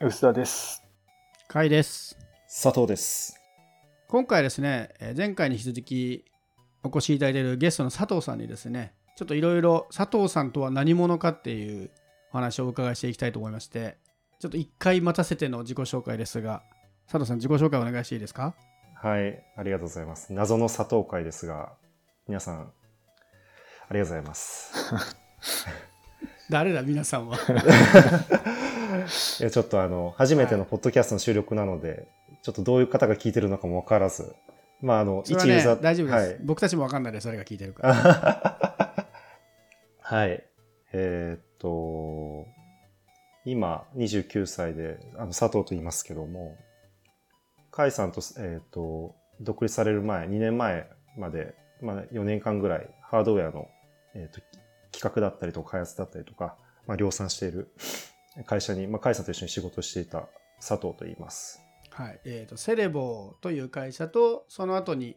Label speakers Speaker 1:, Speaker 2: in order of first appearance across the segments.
Speaker 1: 薄田です。
Speaker 2: 甲斐です。
Speaker 3: 佐藤です。
Speaker 2: 今回ですね、えー前回に引き続きお越しいただいているゲストの佐藤さんにですね、ちょっといろいろ佐藤さんとは何者かっていうお話をお伺いしていきたいと思いまして、ちょっと一回待たせての自己紹介ですが、佐藤さん自己紹介お願いしていいですか？
Speaker 3: はい、ありがとうございます。謎の佐藤会ですが、皆さん、ありがとうございます。
Speaker 2: 誰だ皆さんは？
Speaker 3: いや、ちょっとあの、初めてのポッドキャストの収録なので、ちょっとどういう方が聞いてるのかもわからず、まあ、あの、一ユーザー、
Speaker 2: 大丈夫です、
Speaker 3: はい。
Speaker 2: 僕たちも分かんないです、誰が聞いてるか。
Speaker 3: はい。えーっと、今、29歳で、あの、佐藤と言いますけども、甲斐さんと、えーっと、独立される前、2年前まで、まあ、4年間ぐらい、ハードウェアの、えーっと、企画だったりとか、開発だったりとか、まあ、量産している会社に、まあ、甲斐さんと一緒に仕事をしていた佐藤と言います。
Speaker 2: はい。えっ、と、セレボという会社と、その後に、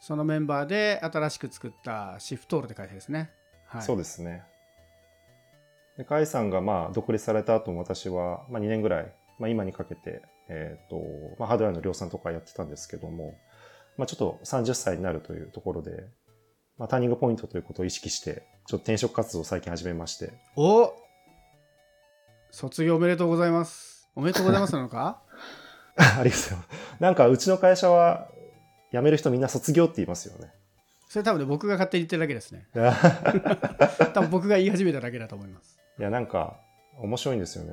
Speaker 2: そのメンバーで新しく作ったシフトールって会社ですね。はい。
Speaker 3: そうですね。で、甲斐さんがまあ独立された後も私は、まあ、2年ぐらい、まあ、今にかけて、えっ、と、まあ、ハードウェアの量産とかやってたんですけども、まあ、ちょっと30歳になるというところで、まあ、ターニングポイントということを意識して、ちょっと転職活動を最近始めまして、
Speaker 2: お卒業おめでとうございます。おめでとうございますなのか？
Speaker 3: ありがとうございます。なんかうちの会社は、辞める人みんな卒業って言いますよね。
Speaker 2: それ多分ね、僕が勝手に言ってるだけですね。多分僕が言い始めただけだと思います。
Speaker 3: いや、なんか、面白いんですよね。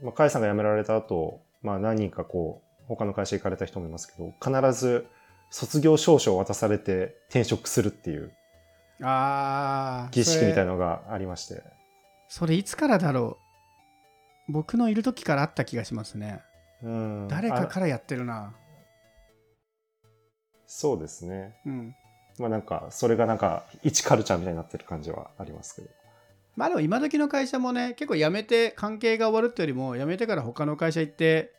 Speaker 3: まあ、甲斐さんが辞められた後、まあ、何人かこう、他の会社行かれた人もいますけど、必ず卒業証書を渡されて転職するっていう。儀式みたいのがありまして。
Speaker 2: それいつからだろう？僕のいる時からあった気がしますね。
Speaker 3: うん。あ
Speaker 2: 誰かからやってるな。
Speaker 3: そうですね。
Speaker 2: うん。
Speaker 3: まあなんか、それがなんか、一カルチャーみたいになってる感じはありますけど。
Speaker 2: まあでも今時の会社もね、結構辞めて関係が終わるってよりも、辞めてから他の会社行って、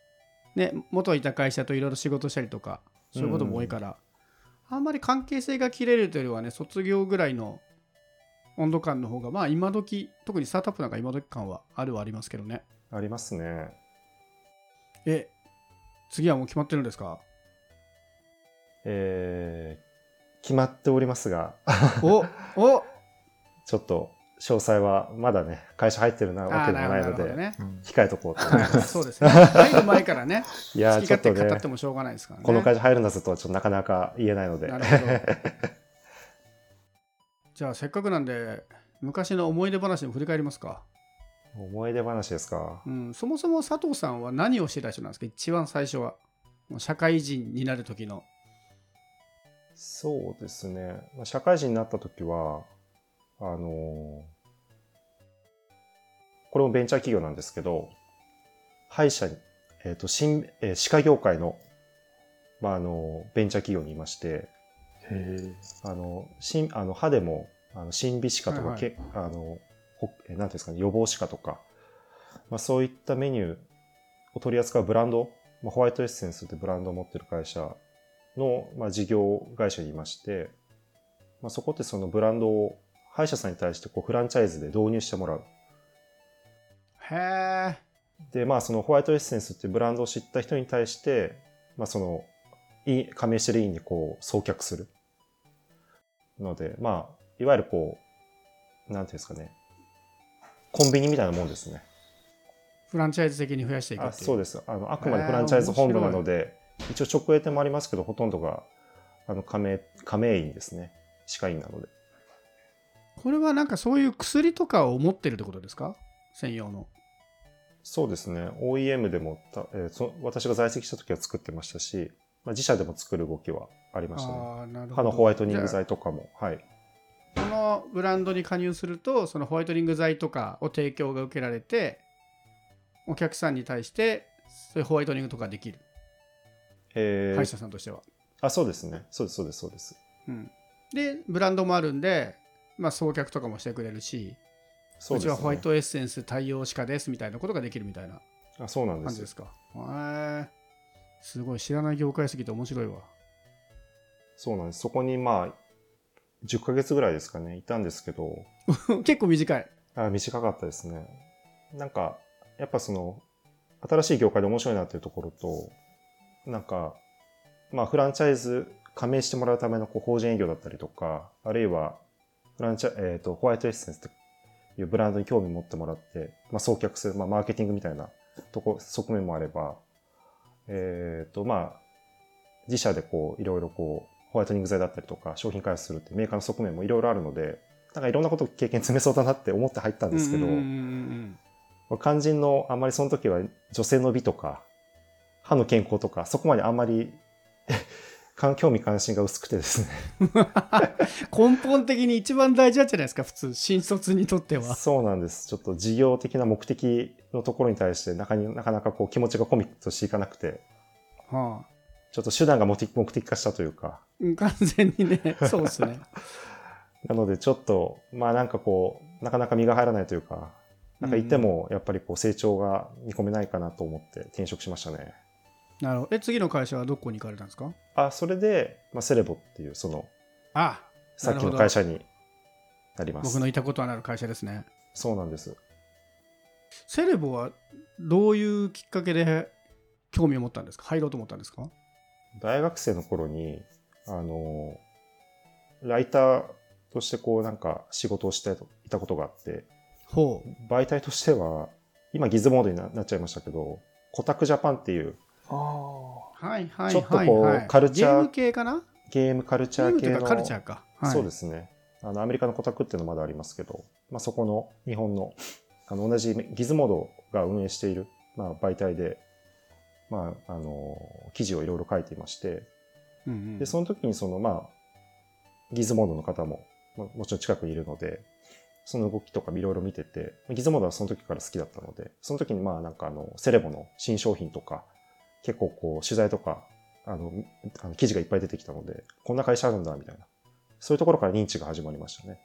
Speaker 2: ね、元いた会社といろいろ仕事したりとか、そういうことも多いから、あんまり関係性が切れるというよりはね、卒業ぐらいの温度感の方が、まあ今時、特にスタートアップなんか今時感はあるはありますけどね。
Speaker 3: ありますね。
Speaker 2: え、次はもう決まってるんですか？
Speaker 3: えー、決まっておりますが、
Speaker 2: おお
Speaker 3: ちょっと、詳細はまだね、会社入ってるなわけでもないので、
Speaker 2: ね。
Speaker 3: 控えとこうと思います。
Speaker 2: はい、そうですね。入る前からね、
Speaker 3: いやー、
Speaker 2: 好き勝手語って、もしょうがないですからね。
Speaker 3: この会社入るんだぞとはちょっとなかなか言えないので。
Speaker 2: なるほど。じゃあせっかくなんで昔の思い出話を振り返りますか、
Speaker 3: 思い出話ですか？
Speaker 2: うん、そもそも佐藤さんは何をしてた人なんですか？一番最初は社会人になる時の
Speaker 3: そうですね。まあ社会人になった時は、あのーこれもベンチャー企業なんですけど、歯医者に、えっ、と、新、えー歯科業界の、まあ、あの、ベンチャー企業にいまして。あの、新、あの、歯でも、あの、新美歯科とか、
Speaker 2: はいはい
Speaker 3: けあの、ほえーなんていうんですかね、予防歯科とか、まあ、そういったメニューを取り扱うブランド、まあ、ホワイトエッセンスってブランドを持ってる会社の、まあ、事業会社にいまして、まあ、そこってそのブランドを歯医者さんに対してこうフランチャイズで導入してもらう。
Speaker 2: へえ
Speaker 3: で、まあ、そのホワイトエッセンスっていうブランドを知った人に対して、まあ、その、い加盟してる委員にこう、送客する。ので、まあ、いわゆるこう、なんていうんですかね。コンビニみたいなもんですね。
Speaker 2: フランチャイズ的に増やしていく
Speaker 3: あそうです。あの、あくまでフランチャイズ本部なので、一応直営店もありますけど、ほとんどが、あの、加盟、加盟員ですね。歯科医なので。
Speaker 2: これはなんかそういう薬とかを持ってるってことですか？専用の
Speaker 3: そうですね。OEM でもた、えーそ私が在籍した時は作ってましたし、まあ、自社でも作る動きはありましたね。歯のホワイトニング剤とかも。はい。
Speaker 2: あこのブランドに加入するとそのホワイトニング剤とかを提供が受けられてお客さんに対してそういうホワイトニングとかできる。
Speaker 3: えー。
Speaker 2: 歯医者さんとしては、
Speaker 3: あ、そうですね。そうです、そうです、そうです。
Speaker 2: うん、でブランドもあるんで、まあ、送客とかもしてくれるし
Speaker 3: そうね。
Speaker 2: ちはホワイトエッセンス対応歯科ですみたいなことができるみたいな
Speaker 3: あそうなんです。よ
Speaker 2: 感じですか。へえすごい。知らない業界すぎて面白いわ。
Speaker 3: そうなんです。そこにまあ、10ヶ月ぐらいですかね、いたんですけど、
Speaker 2: 結構短い
Speaker 3: あ短かったですね。なんか、やっぱその、新しい業界で面白いなっていうところと、なんか、まあ、フランチャイズ加盟してもらうためのこう法人営業だったりとか、あるいは、フランチャえっ、と、ホワイトエッセンスというブランドに興味持ってもらって、まあ、送客する、まあ、マーケティングみたいなとこ、側面もあれば、えっ、と、まあ、自社でこう、いろいろこう、ホワイトニング剤だったりとか、商品開発するってメーカーの側面もいろいろあるので、なんかいろんなこと経験積めそうだなって思って入ったんですけど、肝心のあんまりその時は女性の美とか、歯の健康とか、そこまであんまり か興味関心が薄くてですね。
Speaker 2: 根本的に一番大事なんじゃないですか普通。新卒にとっては。
Speaker 3: そうなんです。ちょっと事業的な目的のところに対してなかになかなかこう気持ちがコミットしていかなくて、
Speaker 2: はあ
Speaker 3: ちょっと手段が目的目的化したというか、
Speaker 2: うん完全にねそうですね。
Speaker 3: なのでちょっと、まあなんかこう、なかなか身が入らないというか、なんかいてもやっぱりこう成長が見込めないかなと思って転職しましたね。
Speaker 2: なるほど。え次の会社はどこに行かれたんですか？
Speaker 3: あ、それで、まあ、セレボっていうその
Speaker 2: あ
Speaker 3: さっきの会社になります。
Speaker 2: 僕のいたことのある会社ですね。
Speaker 3: そうなんです。
Speaker 2: セレボはどういうきっかけで興味を持ったんですか？入ろうと思ったんですか？
Speaker 3: 大学生の頃に、あの、ライターとしてこうなんか仕事をしていたことがあって、
Speaker 2: ほう。
Speaker 3: 媒体としては、今ギズモードにななっちゃいましたけど、コタクジャパンっていう
Speaker 1: あ
Speaker 2: はいはい
Speaker 3: ちょっとこうカルチャー
Speaker 2: ゲーム系かな？
Speaker 3: ゲームカルチャー系の、
Speaker 2: ゲームというかカルチャーか、はい、
Speaker 3: そうですね。あの、アメリカのコタクっていうのまだありますけど、まあ、そこの日本の、あの、同じギズモードが運営している、まあ、媒体で、まあ、あの、記事をいろいろ書いていまして、
Speaker 2: うんうん
Speaker 3: で、その時にその、まあ、ギズモードの方もももちろん近くにいるので、その動きとかいろいろ見てて、ギズモードはその時から好きだったので、その時にまあなんかあの、セレボの新商品とか、結構こう、取材とか、あの、あの記事がいっぱい出てきたので、こんな会社あるんだ、みたいな。そういうところから認知が始まりましたね。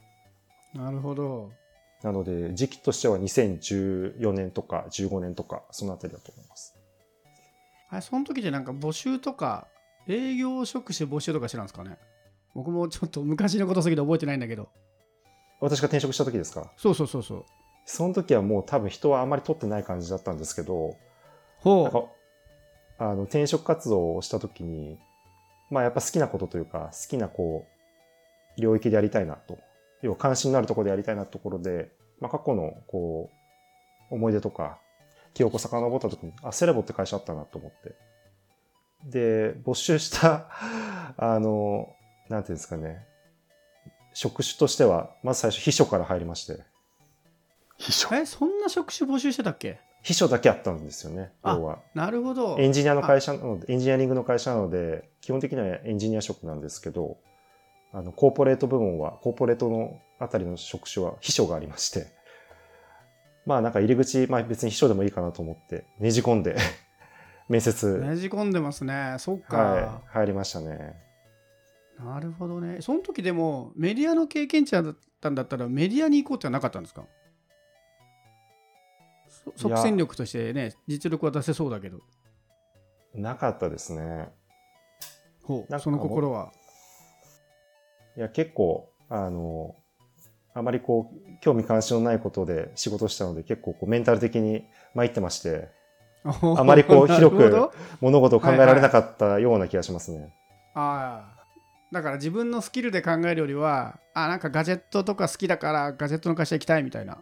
Speaker 2: なるほど
Speaker 3: なので、時期としては2014年とか15年とか、そのあたりだと思います。
Speaker 2: あれその時でなんか募集とか営業職種募集とかしてたんですかね？僕もちょっと昔のことすぎて覚えてないんだけど。
Speaker 3: 私が転職した時ですか？
Speaker 2: そうそうそうそう。
Speaker 3: その時はもう多分人はあんまり取ってない感じだったんですけど、
Speaker 2: ほう。
Speaker 3: かあの転職活動をした時にまあやっぱ好きなことというか好きなこう領域でやりたいなと。要は関心のあるところでやりたいなところで、まあ、過去のこう思い出とか記憶を遡った時にあセレボって会社あったなと思って。で募集した あのなんていうんですかね。職種としてはまず最初秘書から入りまして。
Speaker 1: 秘書。
Speaker 2: えそんな職種募集してたっけ？
Speaker 3: 秘書だけあったんですよね
Speaker 2: あ
Speaker 3: 要は。
Speaker 2: なるほど。
Speaker 3: エンジニアの会社なので、エンジニアリングの会社なので、基本的にはエンジニア職なんですけど、あの、コーポレート部門は、コーポレートのあたりの職種は秘書がありまして、まあなんか入り口、まあ別に秘書でもいいかなと思って、ねじ込んで、面接、
Speaker 2: ねじ込んでますね。そっか、
Speaker 3: はい、入りましたね。
Speaker 2: なるほどね。その時でもメディアの経験者だったんだったらメディアに行こうってはなかったんですか？即戦力としてね実力は出せそうだけど。
Speaker 3: なかったですね。
Speaker 2: ほうその心は。い
Speaker 3: や、結構、あの、あまりこう、興味関心のないことで仕事したので、結構こうメンタル的に参ってまして、あまりこう 広く物事を考えられなかったような気がしますね。
Speaker 2: ああだから自分のスキルで考えるよりはあなんかガジェットとか好きだからガジェットの会社行きたいみたいな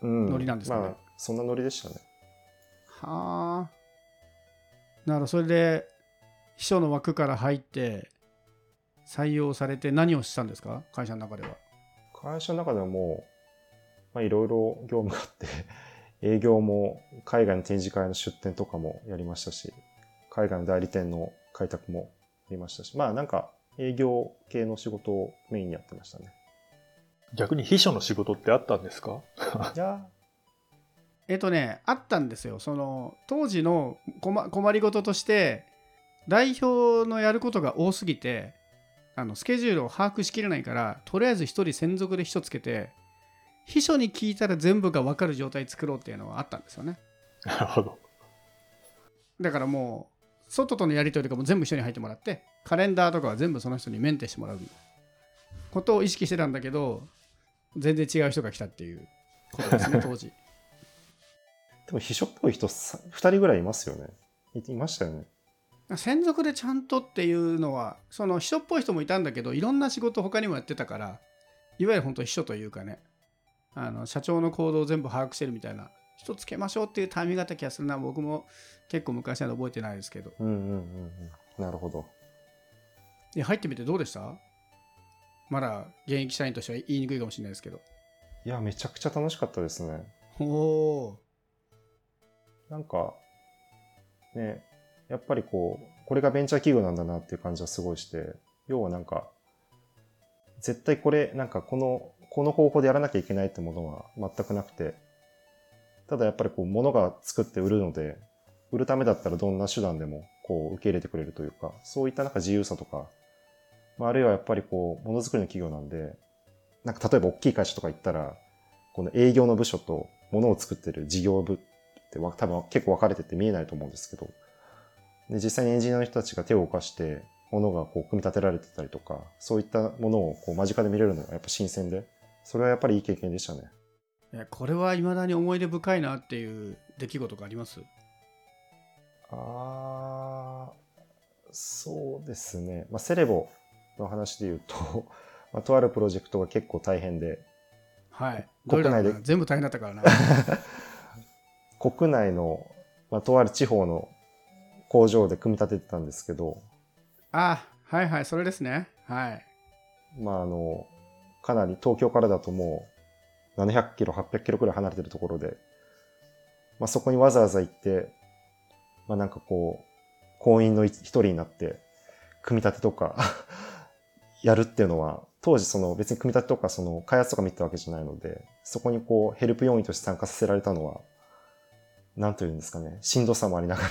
Speaker 3: うん、
Speaker 2: ノリなんですかね。
Speaker 3: まあ、そんなノリでしたね。
Speaker 2: はあ。なるほど。それで秘書の枠から入って採用されて何をしたんですか？会社の中では
Speaker 3: 会社の中ではもう、まあ、いろいろ業務があって、営業も海外の展示会の出展とかもやりましたし、海外の代理店の開拓もやりましたし、まあなんか営業系の仕事をメインにやってましたね。
Speaker 1: 逆に秘書の仕事ってあったんですか？
Speaker 3: いや。
Speaker 2: えっとねあったんですよ。その当時の困困りごととして代表のやることが多すぎてあのスケジュールを把握しきれないからとりあえず一人専属で秘書つけて秘書に聞いたら全部が分かる状態作ろうっていうのはあったんですよね
Speaker 1: なるほど。
Speaker 2: だからもう外とのやり取りとかも全部一緒に入ってもらってカレンダーとかは全部その人にメンテしてもらうことを意識してたんだけど全然違う人が来たっていうことですね 当時
Speaker 3: でも秘書っぽい人さ2人ぐらいいますよね。いいましたよね。
Speaker 2: 専属でちゃんとっていうのはその秘書っぽい人もいたんだけどいろんな仕事他にもやってたからいわゆる本当秘書というかねあの社長の行動を全部把握してるみたいな人つけましょうっていうタイミングがあった気がするな僕も結構昔なの覚えてないですけど
Speaker 3: うんうんうんうん。なるほど。
Speaker 2: で入ってみてどうでした？まだ現役社員としては言いにくいかもしれないですけど
Speaker 3: いや、めちゃくちゃ楽しかったですね。
Speaker 2: おお
Speaker 3: なんか、ね、やっぱりこう、これがベンチャー企業なんだなっていう感じはすごいして、要はなんか、絶対これ、なんかこの、この方法でやらなきゃいけないってものは全くなくて、ただやっぱりこう、物が作って売るので、売るためだったらどんな手段でもこう、受け入れてくれるというか、そういったなんか自由さとか、まあ、るいはやっぱりこう、ものづくりの企業なんで、なんか例えば大きい会社とか行ったら、この営業の部署と物を作ってる事業部ってわ多分結構分かれてて見えないと思うんですけど、で実際にエンジニアの人たちが手を動かして、物がこう組み立てられてたりとか、そういったものをこう間近で見れるのがやっぱ新鮮で、それはやっぱりいい経験でしたね。
Speaker 2: これはいまだに思い出深いなっていう出来事があります？
Speaker 3: あーそうですね。まあ、セレボの話で言うと、まあ、とあるプロジェクトが結構大変で、
Speaker 2: はい
Speaker 3: 国内で
Speaker 2: 全部大変だったからな
Speaker 3: 国内の、まあ、とある地方の工場で組み立ててたんですけど、
Speaker 2: あはいはいそれですね。はい。
Speaker 3: まあ、あの、かなり東京からだともう700キロ、800キロくらい離れてるところで、まあ、そこにわざわざ行って、まあ、なんかこう、婚姻の一人になって、組み立てとか やるっていうのは、当時その別に組み立てとかその開発とか見てたわけじゃないので、そこにこうヘルプ要員として参加させられたのは、なんというんですかね、しんどさもありながら、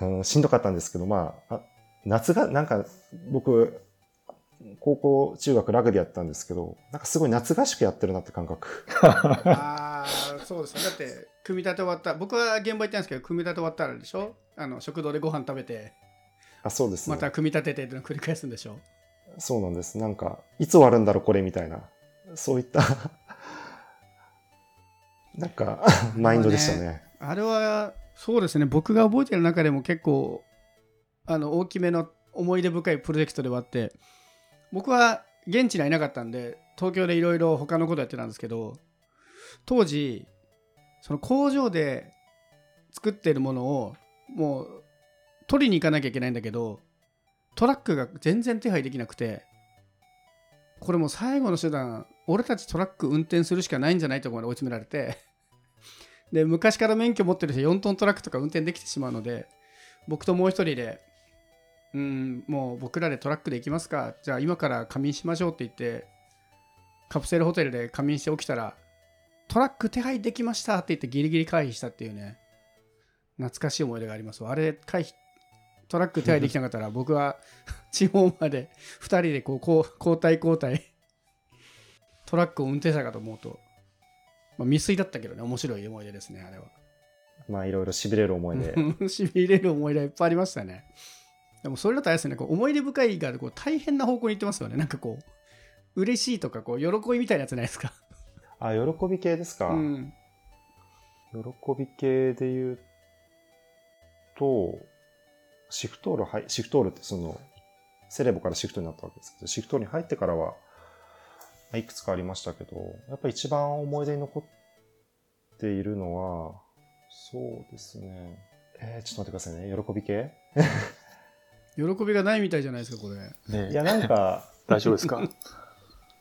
Speaker 3: うん、しんどかったんですけど、まあ、あ夏が、なんか僕、高校、中学ラグビーやってたんですけど、なんかすごい夏合宿やってるなって感覚。
Speaker 2: ああそうですねだって組み立て終わった僕は現場行ったんですけど組み立て終わったらでしょ？あの食堂でご飯食べて
Speaker 3: あ、そうですね。
Speaker 2: また組み立ててっていうのを繰り返すんでしょ？
Speaker 3: そうなんです。なんか、いつ終わるんだろう、これ、みたいな。そういった、なんか、マインドでしたね。
Speaker 2: あれはそうですね。僕が覚えてる中でも結構あの大きめの思い出深いプロジェクトではあって僕は現地にはいなかったんで東京でいろいろ他のことやってたんですけど当時その工場で作ってるものをもう取りに行かなきゃいけないんだけどトラックが全然手配できなくてこれもう最後の手段俺たちトラック運転するしかないんじゃないとこまで追い詰められて。で昔から免許持ってる人4トントラックとか運転できてしまうので僕ともう一人でうんもう僕らでトラックで行きますか。じゃあ今から仮眠しましょうって言ってカプセルホテルで仮眠して起きたらトラック手配できましたって言ってギリギリ回避したっていうね。懐かしい思い出がありますあれ回避トラック手配できなかったら僕は地方まで2人でこう交代交代トラックを運転したかと思うと、まあ、未遂だったけどね面白い思い出ですねあれは
Speaker 3: まあ、いろいろ痺れる思いで。
Speaker 2: しびれる思い出いっぱいありましたね。でもそれだとあれですね、こう思い出深いがこう大変な方向に行ってますよね。なんかこう、嬉しいとかこう喜びみたいなやつないですか。
Speaker 3: あ、喜び系ですか？
Speaker 2: うん。
Speaker 3: 喜び系で言うと、シフトールはい、シフトールってその、セレボからシフトになったわけですけど、シフトールに入ってからは、まあいくつかありましたけど、やっぱり一番思い出に残っているのは、そうですね。えー、ちょっと待ってくださいね。喜び系？
Speaker 2: 喜びがないみたいじゃないですか、これ。
Speaker 1: ね
Speaker 3: いや、なんか、
Speaker 1: 大丈夫ですか？
Speaker 3: い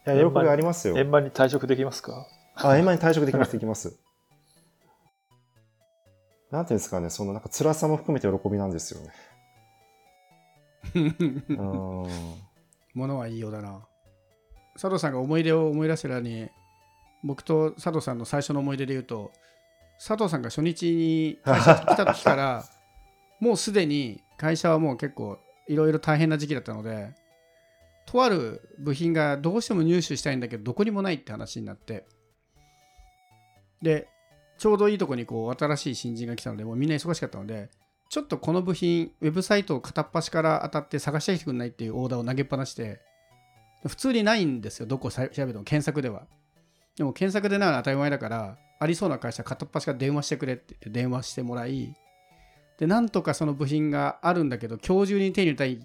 Speaker 3: や、喜びありますよ。
Speaker 1: 円満に退職できますか？
Speaker 3: あ、円満に退職できます、できます。なんていうんですかね、そのなんか辛さも含めて喜びなんですよね。うーん。
Speaker 2: ものはいいようだな。佐藤さんが思い出を思い出せらに、僕と佐藤さんの最初の思い出で言うと、佐藤さんが初日に会社に来た時から、もうすでに会社はもう結構いろいろ大変な時期だったので、とある部品がどうしても入手したいんだけど、どこにもないって話になって、で、ちょうどいいとこにこう新しい新人が来たので、もうみんな忙しかったので、ちょっとこの部品、ウェブサイトを片っ端から当たって探してきてくんないっていうオーダーを投げっぱなして、普通にないんですよ、どこ調べても検索では。でも検索でないのは当たり前だから、ありそうな会社片っ端から電話してくれってって電話してもらいでなんとかその部品があるんだけど今日中に手に入れたい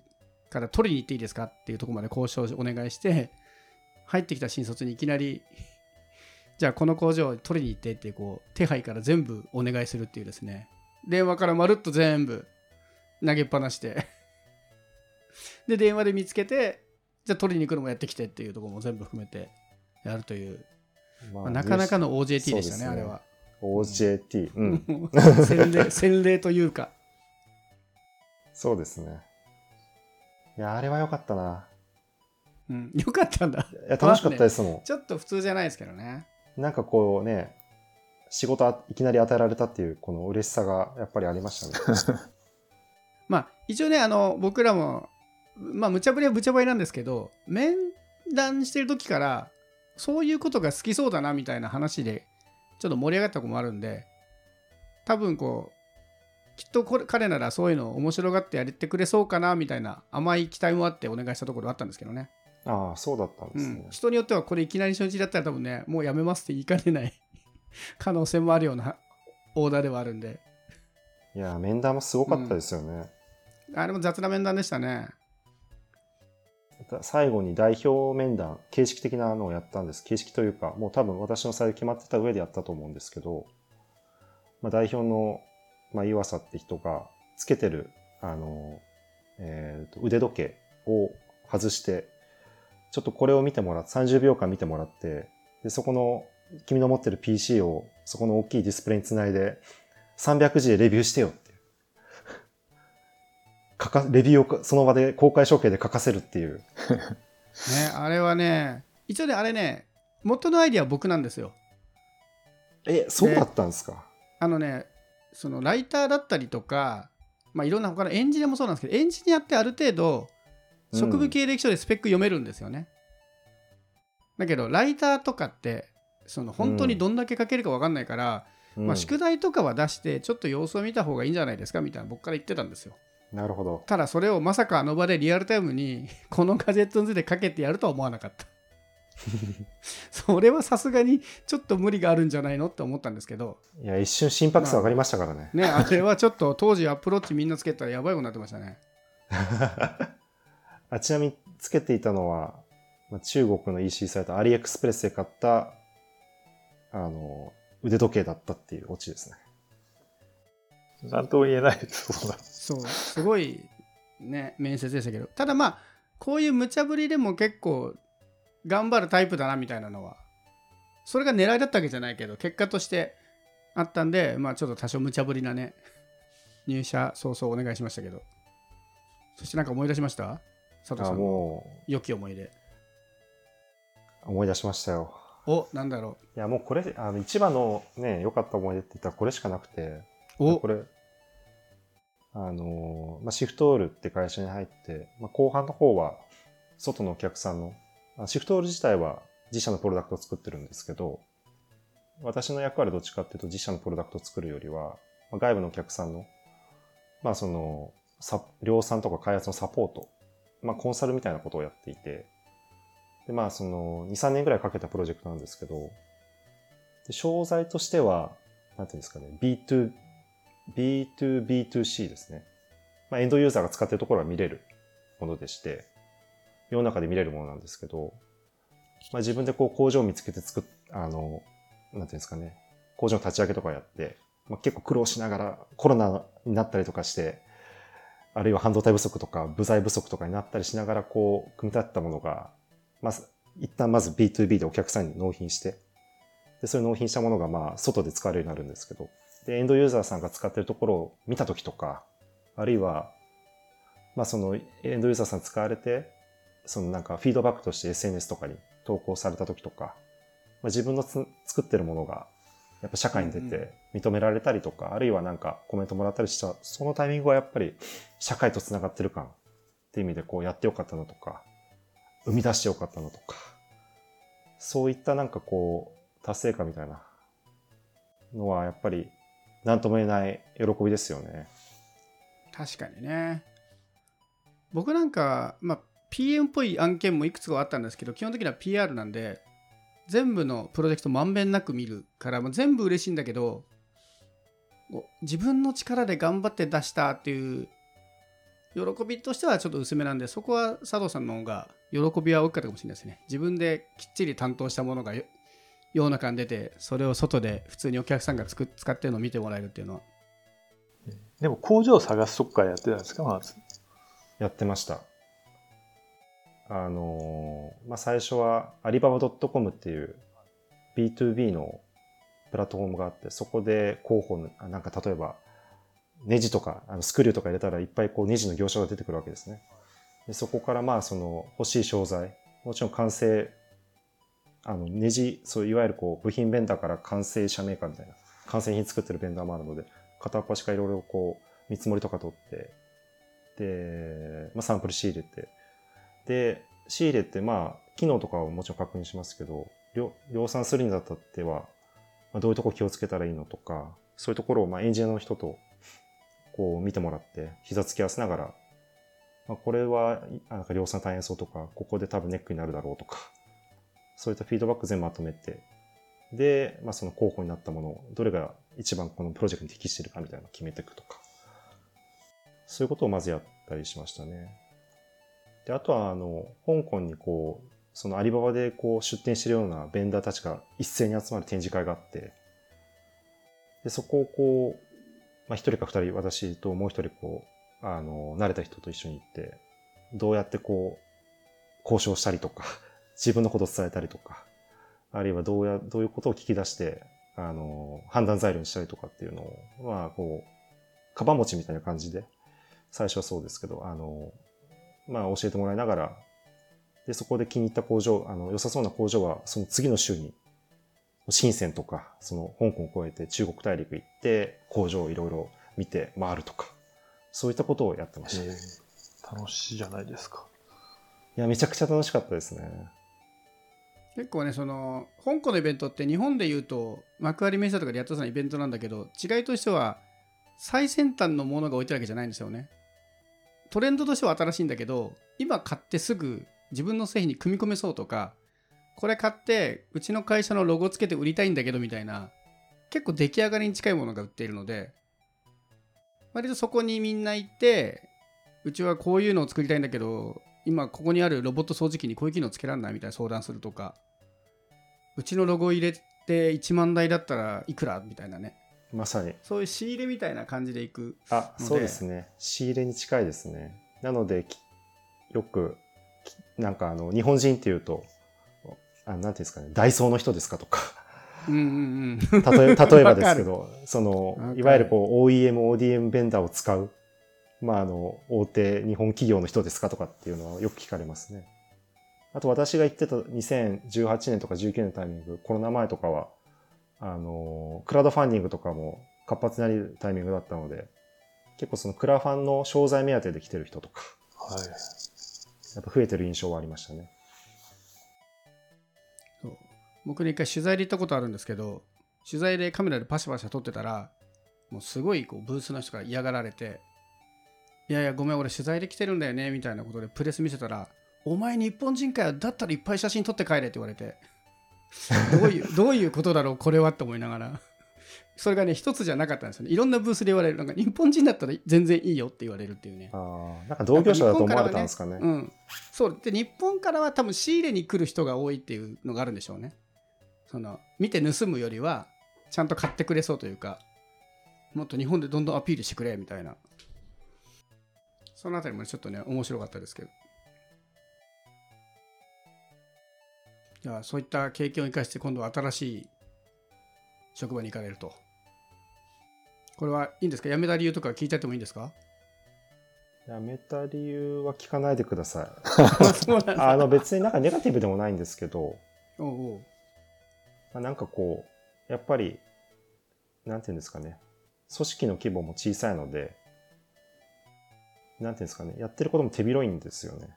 Speaker 2: から取りに行っていいですかっていうところまで交渉をお願いして入ってきた新卒にいきなりじゃあこの工場取りに行ってってこう手配から全部お願いするっていうですね。電話からまるっと全部投げっぱなしてで電話で見つけてじゃあ取りに行くのもやってきてっていうところも全部含めてやるという、
Speaker 3: ま
Speaker 2: まあ、なかなかの OJT でしたね
Speaker 3: ね
Speaker 2: あれは
Speaker 3: OJT。うん。
Speaker 2: 洗礼洗礼というか
Speaker 3: そうですね。いや、あれは良かったな。
Speaker 2: うん、よかったんだ
Speaker 3: いや、楽しかったですもん。
Speaker 2: ちょっと普通じゃないですけどね
Speaker 3: なんかこうね、仕事あいきなり与えられたっていう、この嬉しさがやっぱりありましたね。
Speaker 2: まあ一応ねあの僕らもまあ無茶ぶりは無茶ぶりなんですけど面談してる時からそういうことが好きそうだなみたいな話でちょっと盛り上がったとこもあるんで多分こうきっとこれ彼ならそういうの面白がってやってくれそうかなみたいな甘い期待もあってお願いしたところあったんですけどね、
Speaker 3: ああ、そうだったんで
Speaker 2: うん。
Speaker 3: すね、。
Speaker 2: 人によってはこれいきなり初日だったら多分ねもうやめますって言いかねない 可能性もあるようなオーダーではあるんで。
Speaker 3: いや、面談もすごかったですよね。
Speaker 2: あれも雑な面談でしたね
Speaker 3: 最後に代表面談、形式的なのをやったんです。形式というか、もう多分私の採用決まってた上でやったと思うんですけど、まあ、代表の、まあ、岩佐って人がつけてる、あの、えーと腕時計を外して、ちょっとこれを見てもらって、30秒間見てもらって、で、そこの、君の持ってる PC をそこの大きいディスプレイにつないで、300字でレビューしてよっ。書かレビューをかその場で公開処刑で書かせるっていう。
Speaker 2: ね、あれはね、一応ね、あれね、元のアイディアは僕なんですよ。
Speaker 3: え、そうだったんですか、
Speaker 2: あのね、そのライターだったりとか、まあ、いろんな他のエンジニアもそうなんですけど、エンジニアってある程度、職務経歴書でスペック読めるんですよね。だけど、ライターとかって、その本当にどんだけ書けるか分かんないから、
Speaker 3: うん
Speaker 2: まあ、宿題とかは出して、ちょっと様子を見た方がいいんじゃないですかみたいな、僕から言ってたんですよ。
Speaker 3: なるほど。
Speaker 2: ただ、それをまさかあの場でリアルタイムに、このガジェットについてかけてやるとは思わなかった。それはさすがにちょっと無理があるんじゃないのって思ったんですけど、
Speaker 3: いや、一瞬心拍数上がりましたからね。
Speaker 2: ね、あれはちょっと当時アプローチみんなつけたらやばいことになってましたね。
Speaker 3: あちなみにつけていたのは、まあ中国の EC サイト、アリエクスプレスで買った、あの、腕時計だったっていうオチですね。
Speaker 1: なんとも言えないです、そんな。
Speaker 2: そう、すごいね、面接でしたけど、ただまあ、こういう無茶ぶりでも結構頑張るタイプだなみたいなのは、それが狙いだったわけじゃないけど、結果としてあったんで、まあちょっと多少無茶ぶりなね、入社早々お願いしましたけど、そしてなんか思い出しました？佐藤
Speaker 3: あ
Speaker 2: さんの
Speaker 3: も
Speaker 2: 良き思い出。
Speaker 3: う、思い出しましたよ。
Speaker 2: お、なんだろ
Speaker 3: いや、もうこれ、あの、一番のね、良かった思い出って言ったらこれしかなくて、
Speaker 2: う。お
Speaker 3: これ、あの、まあ、シフトオールって会社に入って、まあ、後半の方は、外のお客さんの、あシフトオール自体は自社のプロダクトを作ってるんですけど、私の役割どっちかっていうと自社のプロダクトを作るよりは、まあ、外部のお客さんの、まあその、さ量産とか開発のサポート、まあコンサルみたいなことをやっていて、で、まあその、2、3年ぐらいかけたプロジェクトなんですけど、で商材としては、なんていうんですかね、B2、B2B2C ですね。まあ、エンドユーザーが使っているところが見れるものでして、世の中で見れるものなんですけど、まあ、自分でこう工場を見つけて作っ、あの、なんていうんですかね、工場の立ち上げとかやって、まあ、結構苦労しながらコロナになったりとかして、あるいは半導体不足とか部材不足とかになったりしながらこう、組み立てたものが、まず、一旦まず B2B でお客さんに納品して、で、それ納品したものがまあ、外で使われるようになるんですけど、で、エンドユーザーさんが使ってるところを見たときとか、あるいは、まあそのエンドユーザーさん使われて、そのなんかフィードバックとして SNS とかに投稿されたときとか、まあ、自分のつ作ってるものが、やっぱ社会に出
Speaker 2: うんう
Speaker 3: て認められたりとか、あるいはなんかコメントもらったりした、そのタイミングはやっぱり社会と繋がってる感っていう意味でこうやってよかったのとか、生み出してよかったのとか、そういったなんかこう、達成感みたいなのはやっぱり何とも言えない喜びですよね。
Speaker 2: 確かにね。僕なんか、まあ、PM っぽい案件もいくつかあったんですけど、基本的には PR なんで、全部のプロジェクトまんべんなく見るから、まあ、全部嬉しいんだけど自分の力で頑張って出したっていう喜びとしてはちょっと薄めなんでそこは佐藤さんの方が喜びは大きかったかもしれないですね自分できっちり担当したものが世の中に出てそれを外で普通にお客さんがつく使ってるのを見てもらえるっていうのは
Speaker 1: でも工場を探すとこからやってたんですか、まず。
Speaker 3: やってました。あのーまあ、最初はアリババ .com っていう B2B のプラットフォームがあって、そこで広報の、あなんか例えば、ネジとか、あのスクリューとか入れたらいっぱいこうネジの業者が出てくるわけですね。でそこからまあその欲しい商材、もちろん完成、あのネジ、そういわゆるこう部品ベンダーから完成者メーカーみたいな、完成品作ってるベンダーもあるので、片っ端からいろいろこう見積もりとか取って、で、まあ、サンプル仕入れて、で、仕入れて、まあ、機能とかはもちろん確認しますけど、量産するにあたっては、まあ、どういうとこ気をつけたらいいのとか、そういうところを、まあ、エンジニアの人と、こう、見てもらって、膝つき合わせながら、まあ、これは、なんか量産大変そうとか、ここで多分ネックになるだろうとか、そういったフィードバック全部まとめて、で、まあ、その候補になったものを、どれが一番このプロジェクトに適してるかみたいなのを決めていくとか、そういうことをまずやったりしましたね。で、あとは、あの、香港にこう、そのアリババでこう出店してるようなベンダーたちが一斉に集まる展示会があって、で、そこをこう、まあ、一人か二人、私ともう一人こう、あの、慣れた人と一緒に行って、どうやってこう、交渉したりとか、自分のことを伝えたりとか、あるいはどうや、どういうことを聞き出して、あの、判断材料にしたりとかっていうのを、まあ、こう、カバン持ちみたいな感じで、最初はそうですけど、あの、まあ、教えてもらいながら、で、そこで気に入った工場、あの、良さそうな工場は、その次の週に、深センとか、その、香港を越えて中国大陸行って、工場をいろいろ見て回るとか、そういったことをやってました。
Speaker 1: 楽しいじゃないですか。
Speaker 3: や、めちゃくちゃ楽しかったですね。
Speaker 2: 結構ねその香港のイベントって日本でいうと幕張メッセとかでやってたイベントなんだけど違いとしては最先端のものが置いてるわけじゃないんですよね。トレンドとしては新しいんだけど今買ってすぐ自分の製品に組み込めそうとかこれ買ってうちの会社のロゴつけて売りたいんだけどみたいな結構出来上がりに近いものが売っているので割とそこにみんな行ってうちはこういうのを作りたいんだけど今ここにあるロボット掃除機にこういう機能つけられないみたいな相談するとか。うちのロゴ入れて1万台だったらいくらみたいなね。
Speaker 3: まさに。
Speaker 2: そういう仕入れみたいな感じでいく
Speaker 3: あ、
Speaker 2: ので。
Speaker 3: そうですね。仕入れに近いですね。なので、きよく、きなんかあの、日本人っていうと、あなんていうんですかね、ダイソーの人ですかとか、
Speaker 2: うんうんうん。
Speaker 3: 例え例えばですけど、そのいわゆるこう OEM、ODM ベンダーを使う、まああの、大手日本企業の人ですかとかっていうのはよく聞かれますね。あと私が言ってた2018年とか19年のタイミング、コロナ前とかは、あの、クラウドファンディングとかも活発になるタイミングだったので、結構そのクラファンの商材目当てで来てる人とか、
Speaker 1: はい。
Speaker 3: やっぱ増えてる印象はありましたね。
Speaker 2: そう僕ね一回取材で行ったことあるんですけど取材でカメラでパシャパシャ撮ってたらもうすごいこうブースの人から嫌がられて「いやいやごめん俺取材で来てるんだよね」みたいなことでプレス見せたら「お前日本人かよだったらいっぱい写真撮って帰れ」って言われてどういう どういうことだろうこれはって思いながら。それがね一つじゃなかったんですよね。いろんなブースで言われるなんか日本人だったら全然いいよって言われるっていうね。
Speaker 3: ああ、なんか同業者だと思われたんですかね。
Speaker 2: うん、そう。で日本からは多分仕入れに来る人が多いっていうのがあるんでしょうね。その見て盗むよりはちゃんと買ってくれそうというかもっと日本でどんどんアピールしてくれみたいなそのあたりもちょっとね面白かったですけど。じゃあそういった経験を生かして今度は新しい職場に行かれると。これはいいんですか？辞めた理由とか聞いちゃってもいいんですか？
Speaker 3: やめた理由は聞かないでください。あの別になんかネガティブでもないんですけど、
Speaker 2: おうおう。
Speaker 3: まあ、なんかこう、やっぱり、なんていうんですかね、組織の規模も小さいので、なんていうんですかね、やってることも手広いんですよね。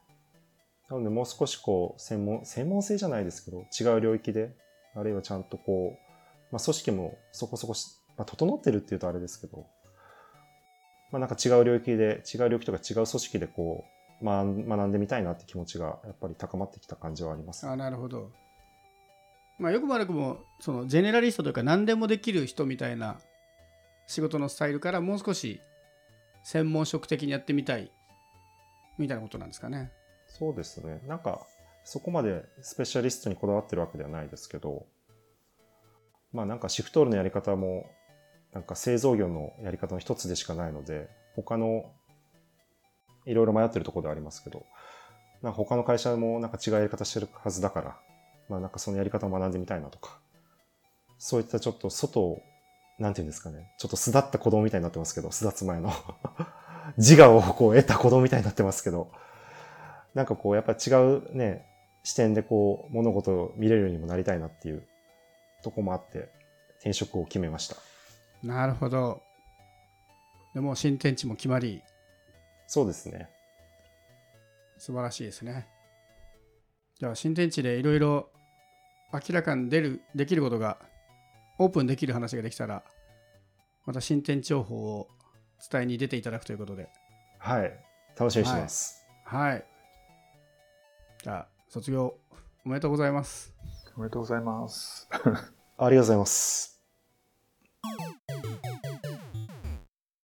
Speaker 3: なのでもう少しこう、専門、専門性じゃないですけど、違う領域で、あるいはちゃんとこう、まあ組織もそこそこし、まあ整ってるっていうとあれですけど、まあなんか違う領域で、違う領域とか違う組織でこう、まあ、学んでみたいなって気持ちがやっぱり高まってきた感じはあります。
Speaker 2: あなるほどまあよくも悪くもそのジェネラリストというか何でもできる人みたいな仕事のスタイルからもう少し専門職的にやってみたいみたいなことなんですかね。
Speaker 3: そうですね。なんか、そこまでスペシャリストにこだわってるわけではないですけど、まあなんかシフトールのやり方も、なんか製造業のやり方の一つでしかないので、他のいろいろ迷ってるところではありますけど、なんか他の会社もなんか違うやり方してるはずだから、まあなんかそのやり方を学んでみたいなとか、そういったちょっと外を、なんていうんですかね、ちょっと巣立った子供みたいになってますけど、巣立つ前の 自我をこう得た子供みたいになってますけど、なんかこうやっぱ違うね、視点でこう物事を見れるようにもなりたいなっていうとこもあって、転職を決めました。
Speaker 2: なるほど。でも新天地も決まり、
Speaker 3: そうですね。
Speaker 2: 素晴らしいですね。じゃあ新天地でいろいろ明らかに出るできることがオープンできる話ができたらまた新天地情報を伝えに出ていただくということで
Speaker 3: はい。楽しみにしてます。
Speaker 2: はいじゃあ卒業おめでとうございます
Speaker 1: おめでとうございます。
Speaker 3: ありがとうございます。